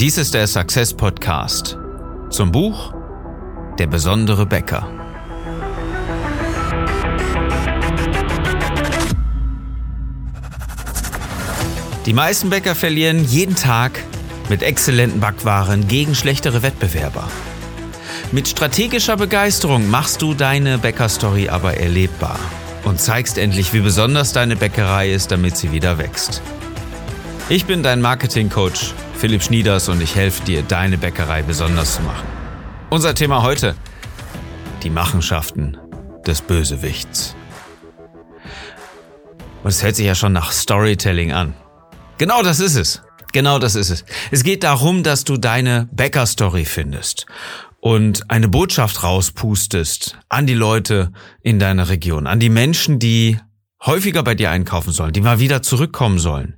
Dies ist der Success Podcast zum Buch Der besondere Bäcker. Die meisten Bäcker verlieren jeden Tag mit exzellenten Backwaren gegen schlechtere Wettbewerber. Mit strategischer Begeisterung machst du deine Bäckerstory aber erlebbar und zeigst endlich, wie besonders deine Bäckerei ist, damit sie wieder wächst. Ich bin dein Marketing-Coach Philipp Schnieders und ich helfe dir, deine Bäckerei besonders zu machen. Unser Thema heute, die Machenschaften des Bösewichts. Und es hört sich ja schon nach Storytelling an. Genau das ist es. Genau das ist es. Es geht darum, dass du deine Bäckerstory findest und eine Botschaft rauspustest an die Leute in deiner Region, an die Menschen, die häufiger bei dir einkaufen sollen, die mal wieder zurückkommen sollen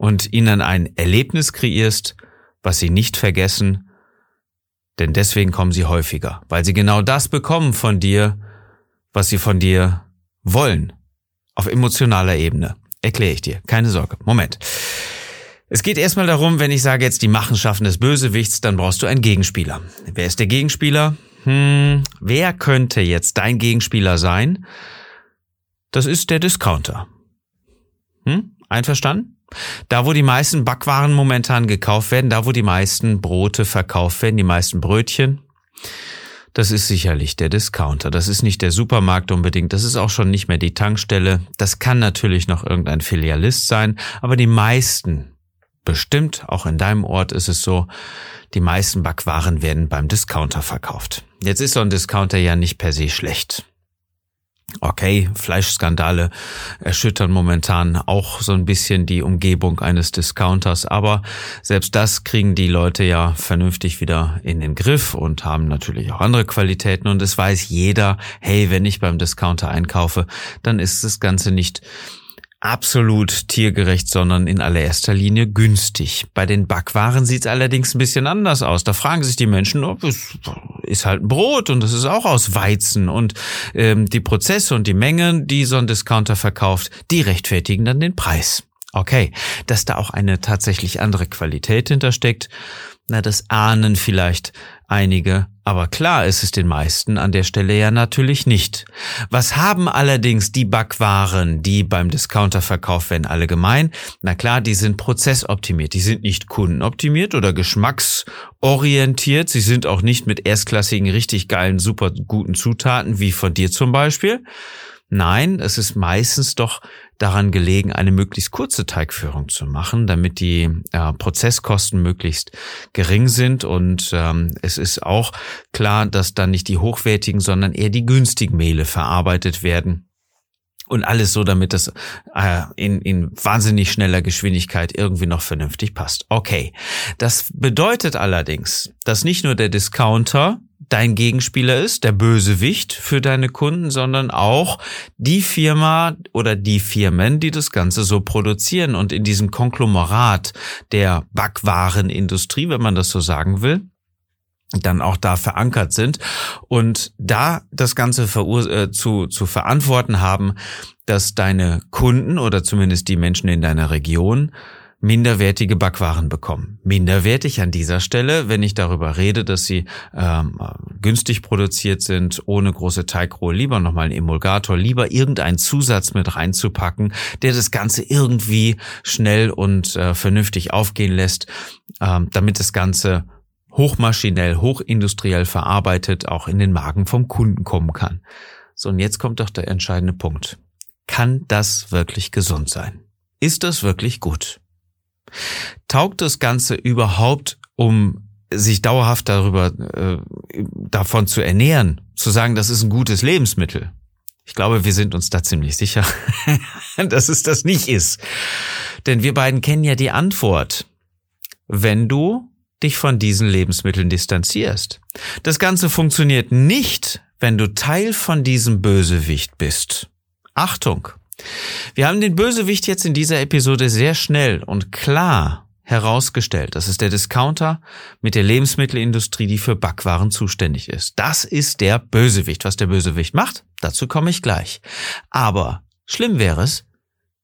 und ihnen ein Erlebnis kreierst, was sie nicht vergessen, denn deswegen kommen sie häufiger, weil sie genau das bekommen von dir, was sie von dir wollen, auf emotionaler Ebene. Erkläre ich dir, keine Sorge. Moment. Es geht erstmal darum, wenn ich sage jetzt die Machenschaften des Bösewichts, dann brauchst du einen Gegenspieler. Wer ist der Gegenspieler? Hm, wer könnte jetzt dein Gegenspieler sein? Das ist der Discounter. Hm? Einverstanden? Da, wo die meisten Backwaren momentan gekauft werden, da, wo die meisten Brote verkauft werden, die meisten Brötchen, das ist sicherlich der Discounter. Das ist nicht der Supermarkt unbedingt. Das ist auch schon nicht mehr die Tankstelle. Das kann natürlich noch irgendein Filialist sein. Aber die meisten, bestimmt, auch in deinem Ort ist es so, die meisten Backwaren werden beim Discounter verkauft. Jetzt ist so ein Discounter ja nicht per se schlecht. Okay, Fleischskandale erschüttern momentan auch so ein bisschen die Umgebung eines Discounters, aber selbst das kriegen die Leute ja vernünftig wieder in den Griff und haben natürlich auch andere Qualitäten. Und es weiß jeder, hey, wenn ich beim Discounter einkaufe, dann ist das Ganze nicht absolut tiergerecht, sondern in allererster Linie günstig. Bei den Backwaren sieht es allerdings ein bisschen anders aus. Da fragen sich die Menschen, ob es ist halt ein Brot und es ist auch aus Weizen und ähm, die Prozesse und die Mengen, die so ein Discounter verkauft, die rechtfertigen dann den Preis. Okay, dass da auch eine tatsächlich andere Qualität hintersteckt, na, das ahnen vielleicht einige, aber klar ist es den meisten an der Stelle ja natürlich nicht. Was haben allerdings die Backwaren, die beim Discounter verkauft werden, alle gemein? Na klar, die sind prozessoptimiert, die sind nicht kundenoptimiert oder geschmacksorientiert, sie sind auch nicht mit erstklassigen, richtig geilen, super guten Zutaten wie von dir zum Beispiel. Nein, es ist meistens doch daran gelegen, eine möglichst kurze Teigführung zu machen, damit die äh, Prozesskosten möglichst gering sind. Und ähm, es ist auch klar, dass dann nicht die hochwertigen, sondern eher die günstigen Mehle verarbeitet werden. Und alles so, damit das äh, in, in wahnsinnig schneller Geschwindigkeit irgendwie noch vernünftig passt. Okay. Das bedeutet allerdings, dass nicht nur der Discounter dein Gegenspieler ist, der Bösewicht für deine Kunden, sondern auch die Firma oder die Firmen, die das Ganze so produzieren und in diesem Konglomerat der Backwarenindustrie, wenn man das so sagen will, dann auch da verankert sind und da das Ganze äh, zu, zu verantworten haben, dass deine Kunden oder zumindest die Menschen in deiner Region minderwertige Backwaren bekommen. Minderwertig an dieser Stelle, wenn ich darüber rede, dass sie ähm, günstig produziert sind, ohne große Teigrohe, lieber nochmal einen Emulgator, lieber irgendeinen Zusatz mit reinzupacken, der das Ganze irgendwie schnell und äh, vernünftig aufgehen lässt, ähm, damit das Ganze hochmaschinell, hochindustriell verarbeitet auch in den Magen vom Kunden kommen kann. So, und jetzt kommt doch der entscheidende Punkt. Kann das wirklich gesund sein? Ist das wirklich gut? Taugt das Ganze überhaupt, um sich dauerhaft darüber äh, davon zu ernähren, zu sagen, das ist ein gutes Lebensmittel? Ich glaube, wir sind uns da ziemlich sicher, dass es das nicht ist. Denn wir beiden kennen ja die Antwort. Wenn du dich von diesen Lebensmitteln distanzierst. Das Ganze funktioniert nicht, wenn du Teil von diesem Bösewicht bist. Achtung! Wir haben den Bösewicht jetzt in dieser Episode sehr schnell und klar herausgestellt. Das ist der Discounter mit der Lebensmittelindustrie, die für Backwaren zuständig ist. Das ist der Bösewicht. Was der Bösewicht macht, dazu komme ich gleich. Aber schlimm wäre es,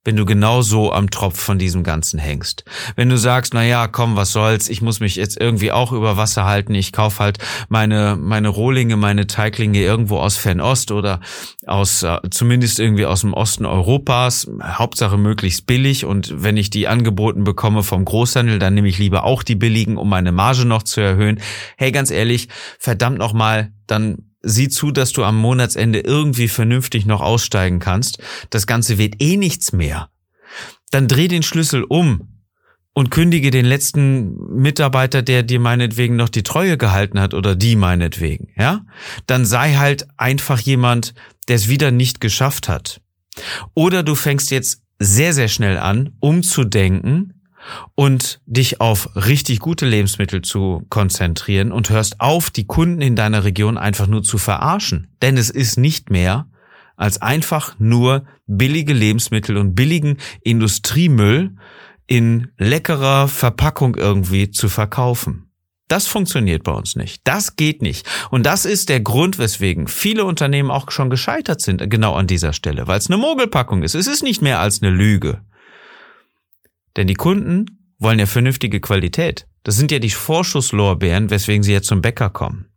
wenn du genau so am Tropf von diesem Ganzen hängst. Wenn du sagst, na ja, komm, was soll's, ich muss mich jetzt irgendwie auch über Wasser halten, ich kauf halt meine, meine Rohlinge, meine Teiglinge irgendwo aus Fernost oder aus, äh, zumindest irgendwie aus dem Osten Europas, Hauptsache möglichst billig und wenn ich die angeboten bekomme vom Großhandel, dann nehme ich lieber auch die billigen, um meine Marge noch zu erhöhen. Hey, ganz ehrlich, verdammt nochmal, dann sieh zu, dass du am Monatsende irgendwie vernünftig noch aussteigen kannst. Das Ganze wird eh nichts mehr. Dann dreh den Schlüssel um und kündige den letzten Mitarbeiter, der dir meinetwegen noch die Treue gehalten hat oder die meinetwegen, ja? Dann sei halt einfach jemand, der es wieder nicht geschafft hat. Oder du fängst jetzt sehr, sehr schnell an, umzudenken und dich auf richtig gute Lebensmittel zu konzentrieren und hörst auf, die Kunden in deiner Region einfach nur zu verarschen. Denn es ist nicht mehr als einfach nur billige Lebensmittel und billigen Industriemüll in leckerer Verpackung irgendwie zu verkaufen. Das funktioniert bei uns nicht. Das geht nicht. Und das ist der Grund, weswegen viele Unternehmen auch schon gescheitert sind, genau an dieser Stelle, weil es eine Mogelpackung ist. Es ist nicht mehr als eine Lüge. Denn die Kunden wollen ja vernünftige Qualität. Das sind ja die Vorschusslorbeeren, weswegen sie jetzt zum Bäcker kommen.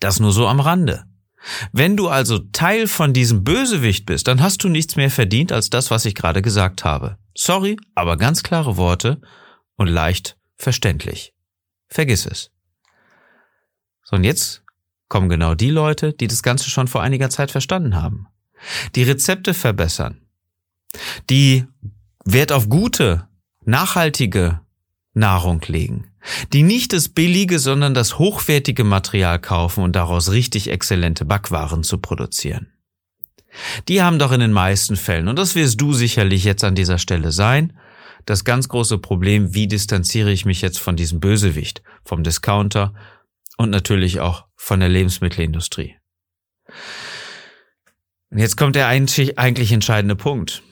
Das nur so am Rande. Wenn du also Teil von diesem Bösewicht bist, dann hast du nichts mehr verdient als das, was ich gerade gesagt habe. Sorry, aber ganz klare Worte und leicht verständlich. Vergiss es. So, und jetzt kommen genau die Leute, die das Ganze schon vor einiger Zeit verstanden haben. Die Rezepte verbessern. Die Wert auf gute, nachhaltige Nahrung legen, die nicht das billige, sondern das hochwertige Material kaufen und daraus richtig exzellente Backwaren zu produzieren. Die haben doch in den meisten Fällen, und das wirst du sicherlich jetzt an dieser Stelle sein, das ganz große Problem, wie distanziere ich mich jetzt von diesem Bösewicht, vom Discounter und natürlich auch von der Lebensmittelindustrie. Und jetzt kommt der eigentlich entscheidende Punkt.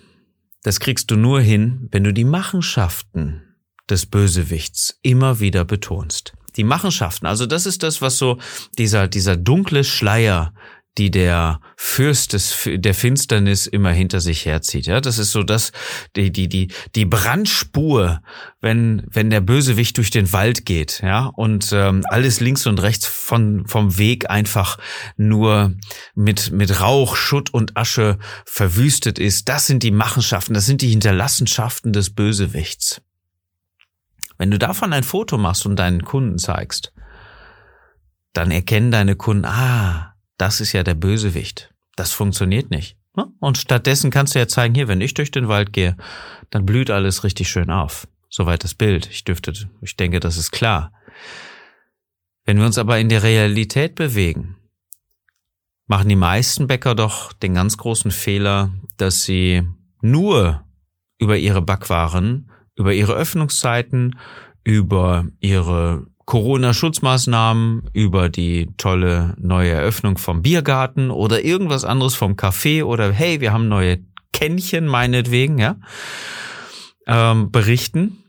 Das kriegst du nur hin, wenn du die Machenschaften des Bösewichts immer wieder betonst. Die Machenschaften, also das ist das, was so dieser, dieser dunkle Schleier, die der Fürst des, der Finsternis immer hinter sich herzieht. Ja, das ist so das, die, die, die, die Brandspur, wenn, wenn der Bösewicht durch den Wald geht, ja, und ähm, alles links und rechts von, vom Weg einfach nur mit, mit Rauch, Schutt und Asche verwüstet ist. Das sind die Machenschaften, das sind die Hinterlassenschaften des Bösewichts. Wenn du davon ein Foto machst und deinen Kunden zeigst, dann erkennen deine Kunden, ah, das ist ja der Bösewicht. Das funktioniert nicht. Ne? Und stattdessen kannst du ja zeigen, hier, wenn ich durch den Wald gehe, dann blüht alles richtig schön auf. Soweit das Bild. Ich dürfte, ich denke, das ist klar. Wenn wir uns aber in der Realität bewegen, machen die meisten Bäcker doch den ganz großen Fehler, dass sie nur über ihre Backwaren, über ihre Öffnungszeiten, über ihre Corona-Schutzmaßnahmen, über die tolle neue Eröffnung vom Biergarten oder irgendwas anderes vom Café oder hey, wir haben neue Kännchen meinetwegen, ja, ähm, berichten,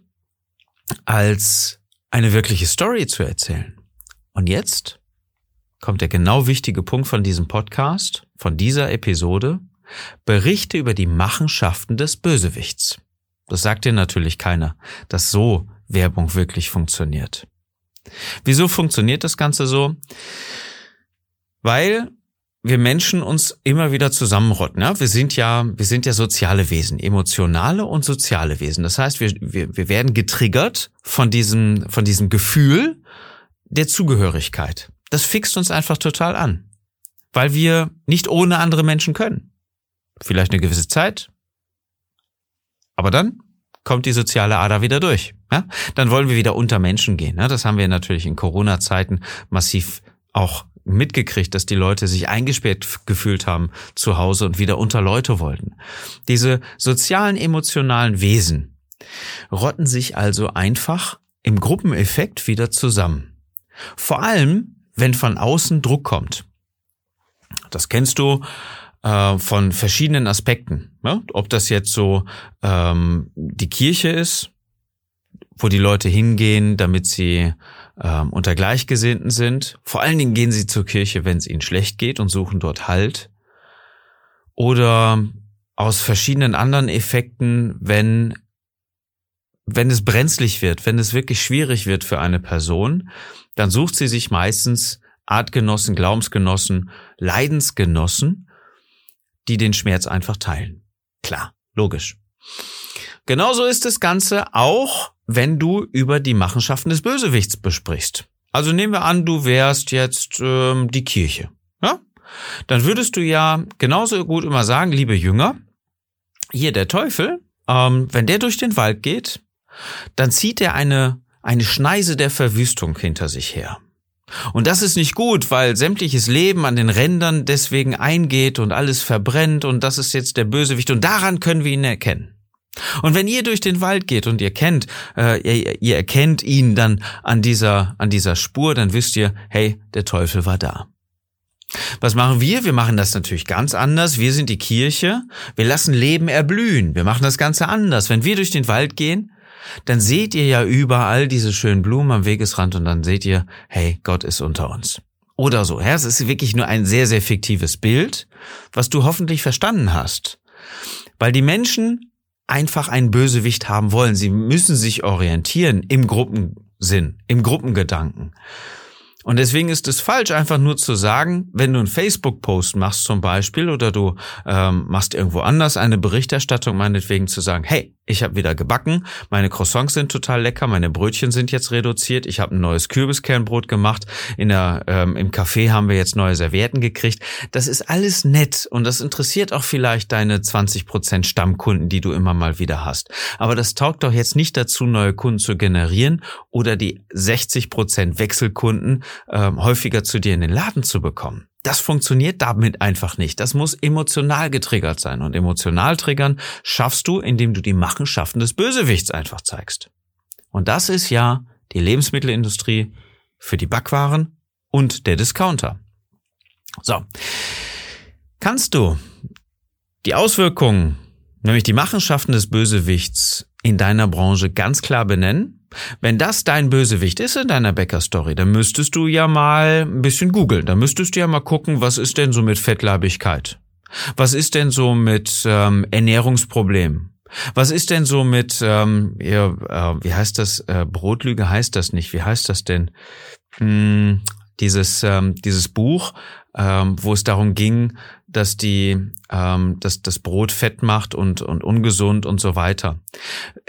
als eine wirkliche Story zu erzählen. Und jetzt kommt der genau wichtige Punkt von diesem Podcast, von dieser Episode. Berichte über die Machenschaften des Bösewichts. Das sagt dir natürlich keiner, dass so Werbung wirklich funktioniert. Wieso funktioniert das Ganze so? Weil wir Menschen uns immer wieder zusammenrotten. Ja? Wir sind ja, wir sind ja soziale Wesen, emotionale und soziale Wesen. Das heißt, wir, wir, wir werden getriggert von diesem, von diesem Gefühl der Zugehörigkeit. Das fixt uns einfach total an, weil wir nicht ohne andere Menschen können. Vielleicht eine gewisse Zeit, aber dann kommt die soziale Ader wieder durch. Ja? Dann wollen wir wieder unter Menschen gehen. Ja? Das haben wir natürlich in Corona-Zeiten massiv auch mitgekriegt, dass die Leute sich eingesperrt gefühlt haben zu Hause und wieder unter Leute wollten. Diese sozialen, emotionalen Wesen rotten sich also einfach im Gruppeneffekt wieder zusammen. Vor allem, wenn von außen Druck kommt. Das kennst du äh, von verschiedenen Aspekten. Ja? Ob das jetzt so ähm, die Kirche ist, wo die Leute hingehen, damit sie ähm, unter Gleichgesinnten sind. Vor allen Dingen gehen sie zur Kirche, wenn es ihnen schlecht geht und suchen dort Halt. Oder aus verschiedenen anderen Effekten, wenn wenn es brenzlig wird, wenn es wirklich schwierig wird für eine Person, dann sucht sie sich meistens Artgenossen, Glaubensgenossen, Leidensgenossen, die den Schmerz einfach teilen. Klar, logisch. Genauso ist das Ganze auch, wenn du über die Machenschaften des Bösewichts besprichst. Also nehmen wir an, du wärst jetzt ähm, die Kirche. Ja? Dann würdest du ja genauso gut immer sagen, liebe Jünger, hier der Teufel, ähm, wenn der durch den Wald geht, dann zieht er eine, eine Schneise der Verwüstung hinter sich her. Und das ist nicht gut, weil sämtliches Leben an den Rändern deswegen eingeht und alles verbrennt und das ist jetzt der Bösewicht und daran können wir ihn erkennen. Und wenn ihr durch den Wald geht und ihr kennt, äh, ihr, ihr erkennt ihn dann an dieser, an dieser Spur, dann wisst ihr, hey, der Teufel war da. Was machen wir? Wir machen das natürlich ganz anders. Wir sind die Kirche. Wir lassen Leben erblühen. Wir machen das Ganze anders. Wenn wir durch den Wald gehen, dann seht ihr ja überall diese schönen Blumen am Wegesrand und dann seht ihr, hey, Gott ist unter uns. Oder so. Ja, es ist wirklich nur ein sehr, sehr fiktives Bild, was du hoffentlich verstanden hast. Weil die Menschen einfach einen Bösewicht haben wollen. Sie müssen sich orientieren im Gruppensinn, im Gruppengedanken. Und deswegen ist es falsch, einfach nur zu sagen, wenn du einen Facebook-Post machst zum Beispiel oder du ähm, machst irgendwo anders eine Berichterstattung, meinetwegen zu sagen, hey, ich habe wieder gebacken, meine Croissants sind total lecker, meine Brötchen sind jetzt reduziert, ich habe ein neues Kürbiskernbrot gemacht, in der, ähm, im Café haben wir jetzt neue Servietten gekriegt. Das ist alles nett und das interessiert auch vielleicht deine 20% Stammkunden, die du immer mal wieder hast. Aber das taugt doch jetzt nicht dazu, neue Kunden zu generieren oder die 60% Wechselkunden äh, häufiger zu dir in den Laden zu bekommen. Das funktioniert damit einfach nicht. Das muss emotional getriggert sein. Und emotional triggern schaffst du, indem du die Machenschaften des Bösewichts einfach zeigst. Und das ist ja die Lebensmittelindustrie für die Backwaren und der Discounter. So. Kannst du die Auswirkungen, nämlich die Machenschaften des Bösewichts in deiner Branche ganz klar benennen? Wenn das dein Bösewicht ist in deiner Bäcker-Story, dann müsstest du ja mal ein bisschen googeln. Dann müsstest du ja mal gucken, was ist denn so mit Fettleibigkeit? Was ist denn so mit ähm, Ernährungsproblemen? Was ist denn so mit, ähm, ja, äh, wie heißt das, äh, Brotlüge heißt das nicht, wie heißt das denn? Hm, dieses, ähm, dieses Buch, ähm, wo es darum ging, dass die, ähm, dass das Brot fett macht und, und ungesund und so weiter.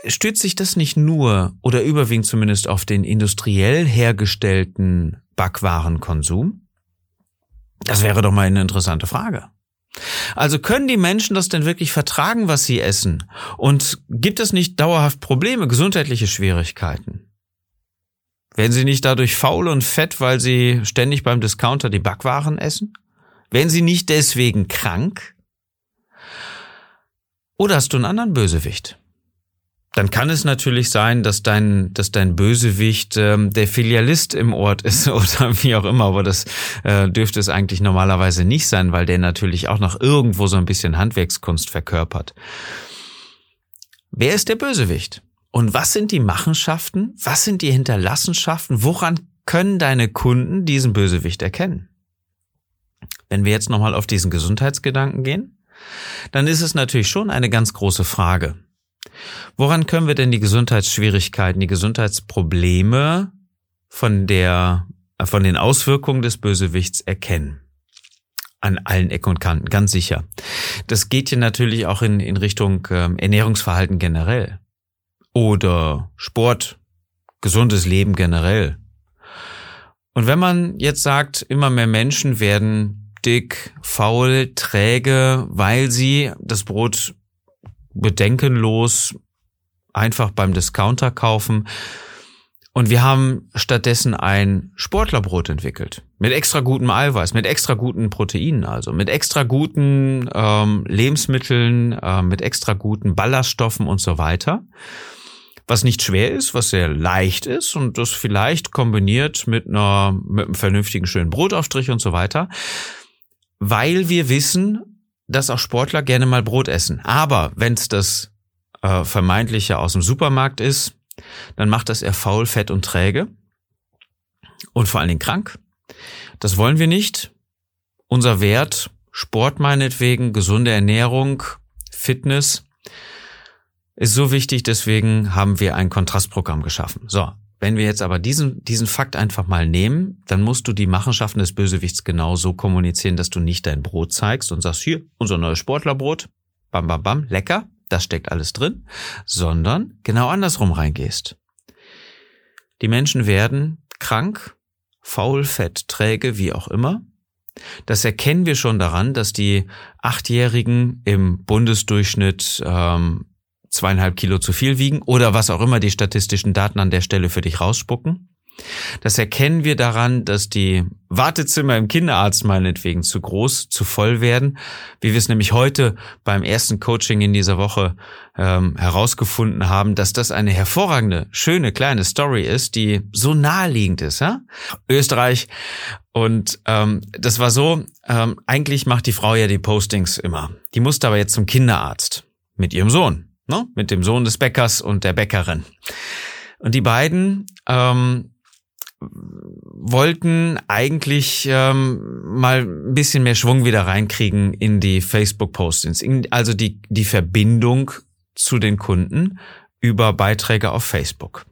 Stützt sich das nicht nur oder überwiegend zumindest auf den industriell hergestellten Backwarenkonsum? Das wäre doch mal eine interessante Frage. Also können die Menschen das denn wirklich vertragen, was sie essen? Und gibt es nicht dauerhaft Probleme, gesundheitliche Schwierigkeiten? Werden sie nicht dadurch faul und fett, weil sie ständig beim Discounter die Backwaren essen? Werden sie nicht deswegen krank? Oder hast du einen anderen Bösewicht? Dann kann es natürlich sein, dass dein, dass dein Bösewicht ähm, der Filialist im Ort ist oder wie auch immer, aber das äh, dürfte es eigentlich normalerweise nicht sein, weil der natürlich auch noch irgendwo so ein bisschen Handwerkskunst verkörpert. Wer ist der Bösewicht? Und was sind die Machenschaften? Was sind die Hinterlassenschaften? Woran können deine Kunden diesen Bösewicht erkennen? Wenn wir jetzt nochmal auf diesen Gesundheitsgedanken gehen, dann ist es natürlich schon eine ganz große Frage. Woran können wir denn die Gesundheitsschwierigkeiten, die Gesundheitsprobleme von der, von den Auswirkungen des Bösewichts erkennen? An allen Ecken und Kanten, ganz sicher. Das geht hier natürlich auch in, in Richtung äh, Ernährungsverhalten generell oder Sport, gesundes Leben generell. Und wenn man jetzt sagt, immer mehr Menschen werden dick, faul, träge, weil sie das Brot bedenkenlos einfach beim Discounter kaufen, und wir haben stattdessen ein Sportlerbrot entwickelt. Mit extra gutem Eiweiß, mit extra guten Proteinen also, mit extra guten ähm, Lebensmitteln, äh, mit extra guten Ballaststoffen und so weiter. Was nicht schwer ist, was sehr leicht ist und das vielleicht kombiniert mit einer mit einem vernünftigen schönen Brotaufstrich und so weiter, weil wir wissen, dass auch Sportler gerne mal Brot essen. Aber wenn es das äh, vermeintliche aus dem Supermarkt ist, dann macht das eher faul, fett und träge und vor allen Dingen krank. Das wollen wir nicht. Unser Wert, Sport meinetwegen, gesunde Ernährung, Fitness ist so wichtig, deswegen haben wir ein Kontrastprogramm geschaffen. So, wenn wir jetzt aber diesen, diesen Fakt einfach mal nehmen, dann musst du die Machenschaften des Bösewichts genau so kommunizieren, dass du nicht dein Brot zeigst und sagst, hier, unser neues Sportlerbrot, bam, bam, bam, lecker, das steckt alles drin, sondern genau andersrum reingehst. Die Menschen werden krank, faul, fett, träge, wie auch immer. Das erkennen wir schon daran, dass die Achtjährigen im Bundesdurchschnitt ähm, zweieinhalb Kilo zu viel wiegen oder was auch immer die statistischen Daten an der Stelle für dich rausspucken. Das erkennen wir daran, dass die Wartezimmer im Kinderarzt meinetwegen zu groß, zu voll werden, wie wir es nämlich heute beim ersten Coaching in dieser Woche ähm, herausgefunden haben, dass das eine hervorragende, schöne kleine Story ist, die so naheliegend ist. Ja? Österreich und ähm, das war so, ähm, eigentlich macht die Frau ja die Postings immer. Die musste aber jetzt zum Kinderarzt mit ihrem Sohn ne? mit dem Sohn des Bäckers und der Bäckerin. Und die beiden ähm, wollten eigentlich ähm, mal ein bisschen mehr Schwung wieder reinkriegen in die Facebook-Postings, also die, die Verbindung zu den Kunden über Beiträge auf Facebook.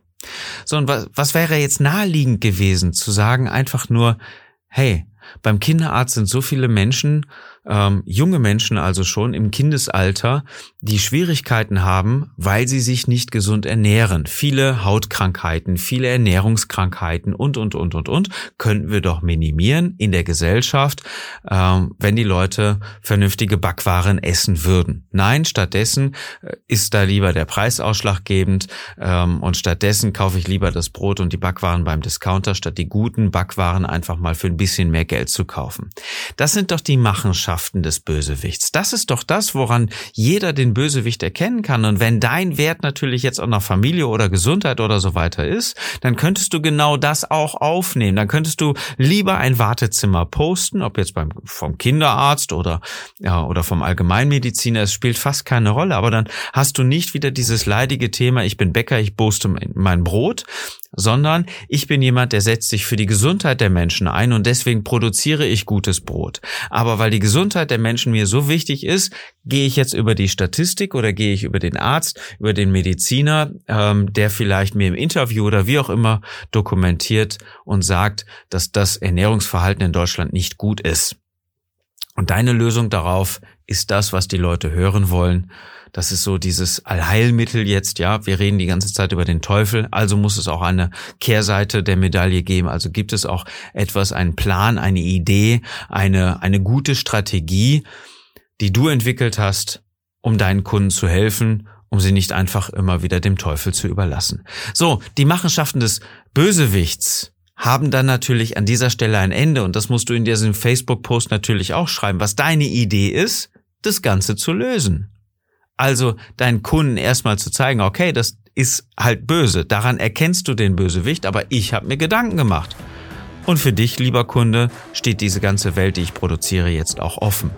So, und was, was wäre jetzt naheliegend gewesen, zu sagen einfach nur, hey, beim Kinderarzt sind so viele Menschen, ähm, junge Menschen also schon im Kindesalter, die Schwierigkeiten haben, weil sie sich nicht gesund ernähren. Viele Hautkrankheiten, viele Ernährungskrankheiten und, und, und, und, und könnten wir doch minimieren in der Gesellschaft, ähm, wenn die Leute vernünftige Backwaren essen würden. Nein, stattdessen äh, ist da lieber der Preis ausschlaggebend ähm, und stattdessen kaufe ich lieber das Brot und die Backwaren beim Discounter, statt die guten Backwaren einfach mal für ein bisschen mehr Geld zu kaufen. Das sind doch die Machenschaften des Bösewichts. Das ist doch das, woran jeder den Bösewicht erkennen kann. Und wenn dein Wert natürlich jetzt auch noch Familie oder Gesundheit oder so weiter ist, dann könntest du genau das auch aufnehmen. Dann könntest du lieber ein Wartezimmer posten, ob jetzt beim, vom Kinderarzt oder, ja, oder vom Allgemeinmediziner. Es spielt fast keine Rolle. Aber dann hast du nicht wieder dieses leidige Thema, ich bin Bäcker, ich poste mein Brot, sondern ich bin jemand, der setzt sich für die Gesundheit der Menschen ein und deswegen produziere ich gutes Brot. Aber weil die Gesundheit der Menschen mir so wichtig ist, gehe ich jetzt über die Statistik oder gehe ich über den Arzt, über den Mediziner, ähm, der vielleicht mir im Interview oder wie auch immer dokumentiert und sagt, dass das Ernährungsverhalten in Deutschland nicht gut ist. Und deine Lösung darauf ist das, was die Leute hören wollen. Das ist so dieses Allheilmittel jetzt, ja. Wir reden die ganze Zeit über den Teufel, also muss es auch eine Kehrseite der Medaille geben. Also gibt es auch etwas, einen Plan, eine Idee, eine, eine gute Strategie, die du entwickelt hast, um deinen Kunden zu helfen, um sie nicht einfach immer wieder dem Teufel zu überlassen. So, die Machenschaften des Bösewichts haben dann natürlich an dieser Stelle ein Ende und das musst du in diesem Facebook-Post natürlich auch schreiben, was deine Idee ist, das Ganze zu lösen. Also deinen Kunden erstmal zu zeigen, okay, das ist halt böse. Daran erkennst du den Bösewicht, aber ich habe mir Gedanken gemacht. Und für dich, lieber Kunde, steht diese ganze Welt, die ich produziere, jetzt auch offen.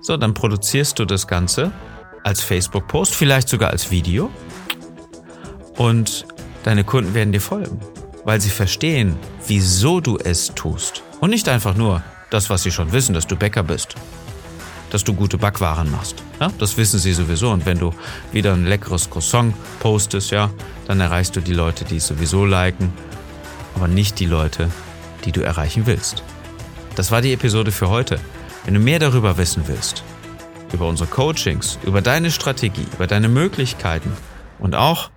So, dann produzierst du das Ganze als Facebook-Post, vielleicht sogar als Video. Und deine Kunden werden dir folgen, weil sie verstehen, wieso du es tust. Und nicht einfach nur das, was sie schon wissen, dass du Bäcker bist dass du gute Backwaren machst. Ja, das wissen sie sowieso. Und wenn du wieder ein leckeres Croissant postest, ja, dann erreichst du die Leute, die es sowieso liken, aber nicht die Leute, die du erreichen willst. Das war die Episode für heute. Wenn du mehr darüber wissen willst, über unsere Coachings, über deine Strategie, über deine Möglichkeiten und auch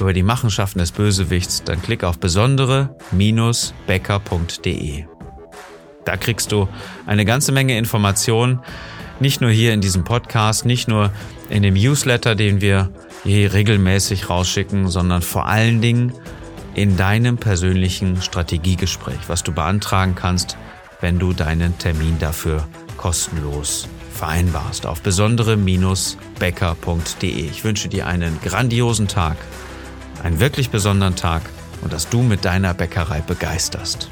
über die Machenschaften des Bösewichts, dann klick auf besondere-becker.de. Da kriegst du eine ganze Menge Informationen nicht nur hier in diesem Podcast, nicht nur in dem Newsletter, den wir hier regelmäßig rausschicken, sondern vor allen Dingen in deinem persönlichen Strategiegespräch, was du beantragen kannst, wenn du deinen Termin dafür kostenlos vereinbarst auf besondere-becker.de. Ich wünsche dir einen grandiosen Tag, einen wirklich besonderen Tag und dass du mit deiner Bäckerei begeisterst.